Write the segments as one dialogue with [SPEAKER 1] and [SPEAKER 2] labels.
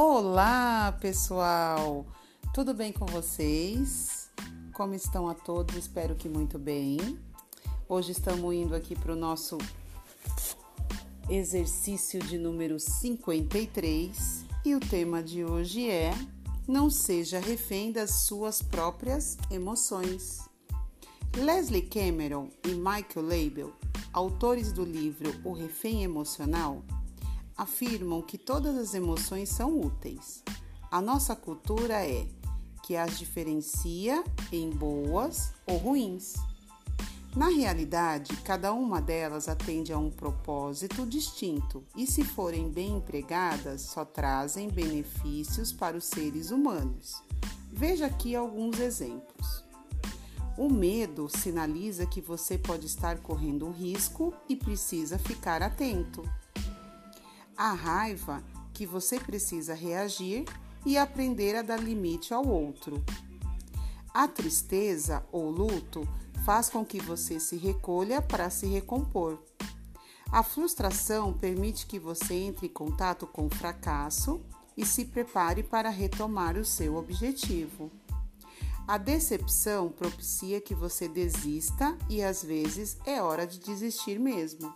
[SPEAKER 1] Olá, pessoal! Tudo bem com vocês? Como estão a todos? Espero que muito bem. Hoje estamos indo aqui para o nosso exercício de número 53 e o tema de hoje é Não seja refém das suas próprias emoções. Leslie Cameron e Michael Label, autores do livro O Refém Emocional, afirmam que todas as emoções são úteis. A nossa cultura é que as diferencia em boas ou ruins. Na realidade, cada uma delas atende a um propósito distinto e, se forem bem empregadas, só trazem benefícios para os seres humanos. Veja aqui alguns exemplos. O medo sinaliza que você pode estar correndo risco e precisa ficar atento a raiva que você precisa reagir e aprender a dar limite ao outro. A tristeza ou luto faz com que você se recolha para se recompor. A frustração permite que você entre em contato com o fracasso e se prepare para retomar o seu objetivo. A decepção propicia que você desista e às vezes é hora de desistir mesmo.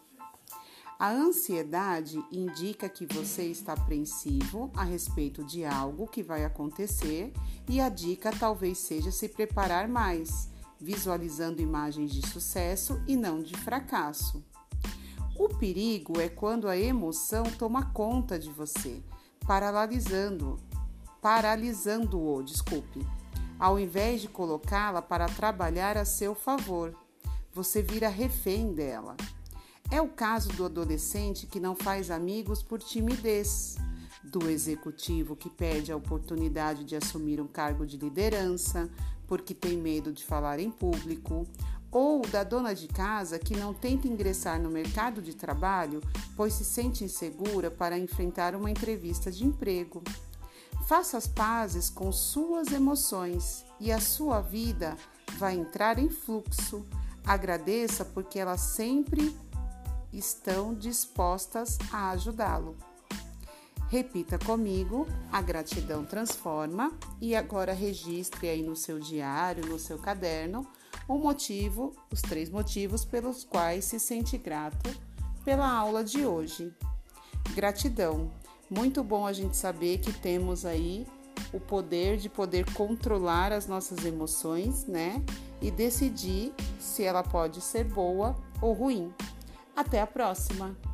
[SPEAKER 1] A ansiedade indica que você está apreensivo a respeito de algo que vai acontecer e a dica talvez seja se preparar mais, visualizando imagens de sucesso e não de fracasso. O perigo é quando a emoção toma conta de você, paralisando, paralisando-o, desculpe. Ao invés de colocá-la para trabalhar a seu favor, você vira refém dela. É o caso do adolescente que não faz amigos por timidez, do executivo que perde a oportunidade de assumir um cargo de liderança porque tem medo de falar em público, ou da dona de casa que não tenta ingressar no mercado de trabalho pois se sente insegura para enfrentar uma entrevista de emprego. Faça as pazes com suas emoções e a sua vida vai entrar em fluxo. Agradeça porque ela sempre estão dispostas a ajudá-lo. Repita comigo: a gratidão transforma e agora registre aí no seu diário, no seu caderno, o motivo, os três motivos pelos quais se sente grato pela aula de hoje. Gratidão. Muito bom a gente saber que temos aí o poder de poder controlar as nossas emoções, né? E decidir se ela pode ser boa ou ruim. Até a próxima!